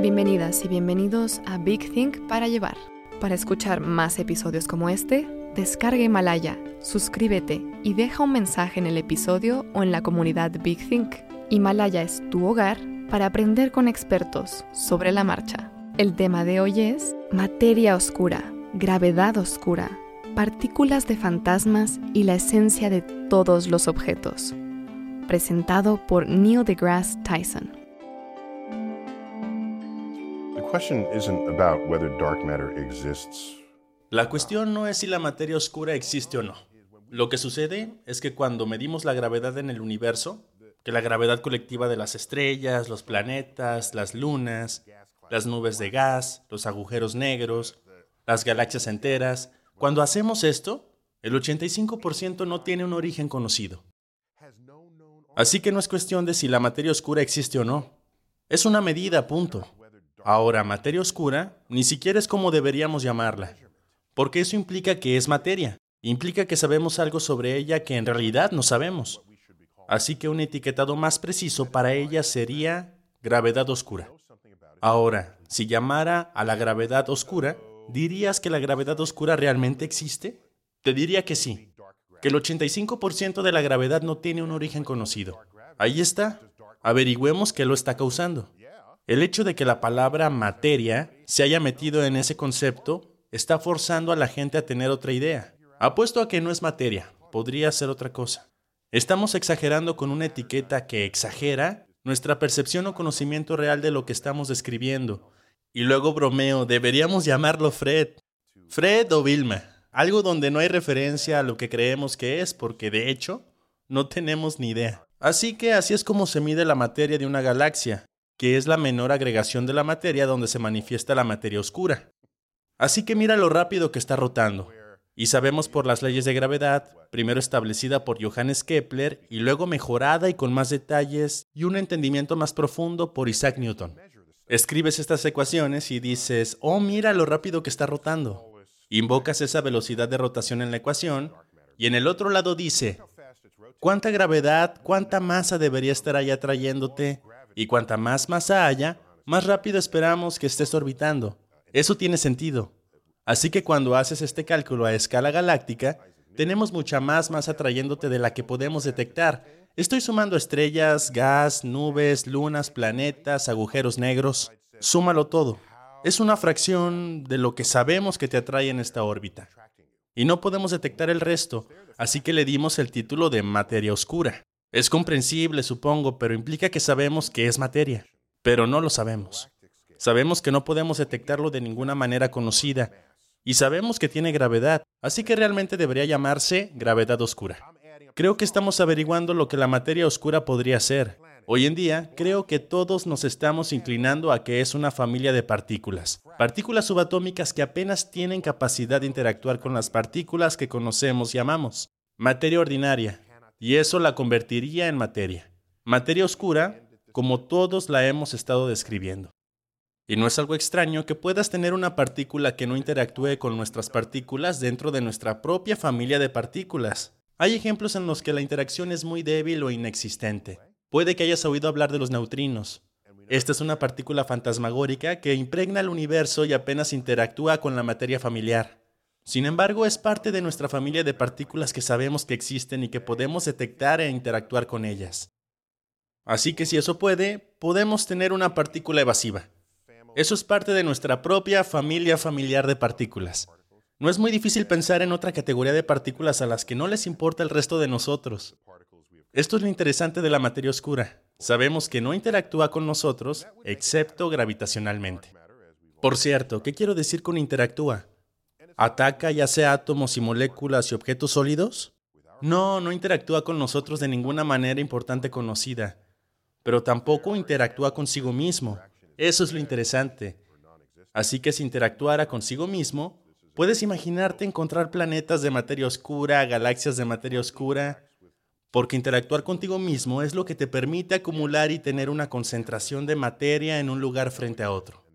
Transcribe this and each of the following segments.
Bienvenidas y bienvenidos a Big Think para llevar. Para escuchar más episodios como este, descarga Himalaya, suscríbete y deja un mensaje en el episodio o en la comunidad Big Think. Himalaya es tu hogar para aprender con expertos sobre la marcha. El tema de hoy es materia oscura, gravedad oscura, partículas de fantasmas y la esencia de todos los objetos. Presentado por Neil deGrasse Tyson. La cuestión no es si la materia oscura existe o no. Lo que sucede es que cuando medimos la gravedad en el universo, que la gravedad colectiva de las estrellas, los planetas, las lunas, las nubes de gas, los agujeros negros, las galaxias enteras, cuando hacemos esto, el 85% no tiene un origen conocido. Así que no es cuestión de si la materia oscura existe o no. Es una medida, punto. Ahora, materia oscura ni siquiera es como deberíamos llamarla, porque eso implica que es materia, implica que sabemos algo sobre ella que en realidad no sabemos. Así que un etiquetado más preciso para ella sería gravedad oscura. Ahora, si llamara a la gravedad oscura, ¿dirías que la gravedad oscura realmente existe? Te diría que sí, que el 85% de la gravedad no tiene un origen conocido. Ahí está. Averigüemos qué lo está causando. El hecho de que la palabra materia se haya metido en ese concepto está forzando a la gente a tener otra idea. Apuesto a que no es materia, podría ser otra cosa. Estamos exagerando con una etiqueta que exagera nuestra percepción o conocimiento real de lo que estamos describiendo. Y luego bromeo, deberíamos llamarlo Fred. Fred o Vilma. Algo donde no hay referencia a lo que creemos que es, porque de hecho no tenemos ni idea. Así que así es como se mide la materia de una galaxia que es la menor agregación de la materia donde se manifiesta la materia oscura. Así que mira lo rápido que está rotando. Y sabemos por las leyes de gravedad, primero establecida por Johannes Kepler y luego mejorada y con más detalles y un entendimiento más profundo por Isaac Newton. Escribes estas ecuaciones y dices, oh mira lo rápido que está rotando. Invocas esa velocidad de rotación en la ecuación y en el otro lado dice, ¿cuánta gravedad, cuánta masa debería estar ahí atrayéndote y cuanta más masa haya, más rápido esperamos que estés orbitando. Eso tiene sentido. Así que cuando haces este cálculo a escala galáctica, tenemos mucha más masa trayéndote de la que podemos detectar. Estoy sumando estrellas, gas, nubes, lunas, planetas, agujeros negros. Súmalo todo. Es una fracción de lo que sabemos que te atrae en esta órbita. Y no podemos detectar el resto, así que le dimos el título de materia oscura. Es comprensible, supongo, pero implica que sabemos que es materia, pero no lo sabemos. Sabemos que no podemos detectarlo de ninguna manera conocida y sabemos que tiene gravedad, así que realmente debería llamarse gravedad oscura. Creo que estamos averiguando lo que la materia oscura podría ser. Hoy en día, creo que todos nos estamos inclinando a que es una familia de partículas. Partículas subatómicas que apenas tienen capacidad de interactuar con las partículas que conocemos y amamos. Materia ordinaria, y eso la convertiría en materia. Materia oscura, como todos la hemos estado describiendo. Y no es algo extraño que puedas tener una partícula que no interactúe con nuestras partículas dentro de nuestra propia familia de partículas. Hay ejemplos en los que la interacción es muy débil o inexistente. Puede que hayas oído hablar de los neutrinos. Esta es una partícula fantasmagórica que impregna el universo y apenas interactúa con la materia familiar. Sin embargo, es parte de nuestra familia de partículas que sabemos que existen y que podemos detectar e interactuar con ellas. Así que si eso puede, podemos tener una partícula evasiva. Eso es parte de nuestra propia familia familiar de partículas. No es muy difícil pensar en otra categoría de partículas a las que no les importa el resto de nosotros. Esto es lo interesante de la materia oscura. Sabemos que no interactúa con nosotros, excepto gravitacionalmente. Por cierto, ¿qué quiero decir con interactúa? ¿Ataca ya sea átomos y moléculas y objetos sólidos? No, no interactúa con nosotros de ninguna manera importante conocida, pero tampoco interactúa consigo mismo. Eso es lo interesante. Así que si interactuara consigo mismo, puedes imaginarte encontrar planetas de materia oscura, galaxias de materia oscura, porque interactuar contigo mismo es lo que te permite acumular y tener una concentración de materia en un lugar frente a otro.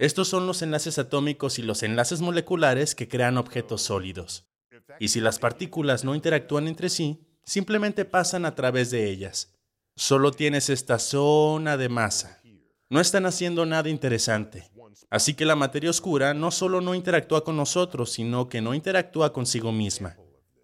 Estos son los enlaces atómicos y los enlaces moleculares que crean objetos sólidos. Y si las partículas no interactúan entre sí, simplemente pasan a través de ellas. Solo tienes esta zona de masa. No están haciendo nada interesante. Así que la materia oscura no solo no interactúa con nosotros, sino que no interactúa consigo misma.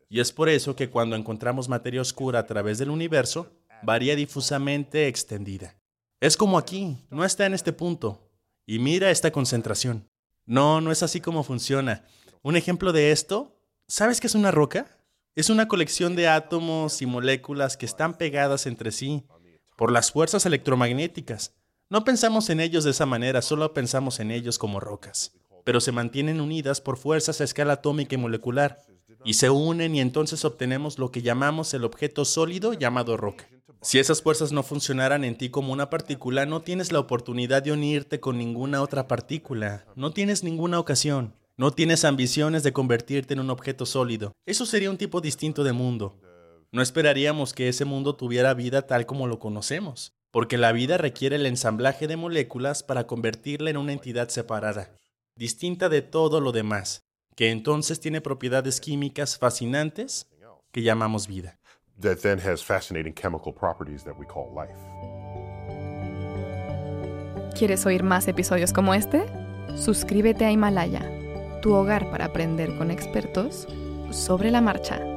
Y es por eso que cuando encontramos materia oscura a través del universo, varía difusamente extendida. Es como aquí, no está en este punto. Y mira esta concentración. No, no es así como funciona. Un ejemplo de esto, ¿sabes qué es una roca? Es una colección de átomos y moléculas que están pegadas entre sí por las fuerzas electromagnéticas. No pensamos en ellos de esa manera, solo pensamos en ellos como rocas, pero se mantienen unidas por fuerzas a escala atómica y molecular y se unen y entonces obtenemos lo que llamamos el objeto sólido llamado roca. Si esas fuerzas no funcionaran en ti como una partícula, no tienes la oportunidad de unirte con ninguna otra partícula, no tienes ninguna ocasión, no tienes ambiciones de convertirte en un objeto sólido. Eso sería un tipo distinto de mundo. No esperaríamos que ese mundo tuviera vida tal como lo conocemos, porque la vida requiere el ensamblaje de moléculas para convertirla en una entidad separada, distinta de todo lo demás que entonces tiene propiedades químicas fascinantes que llamamos vida. ¿Quieres oír más episodios como este? Suscríbete a Himalaya, tu hogar para aprender con expertos sobre la marcha.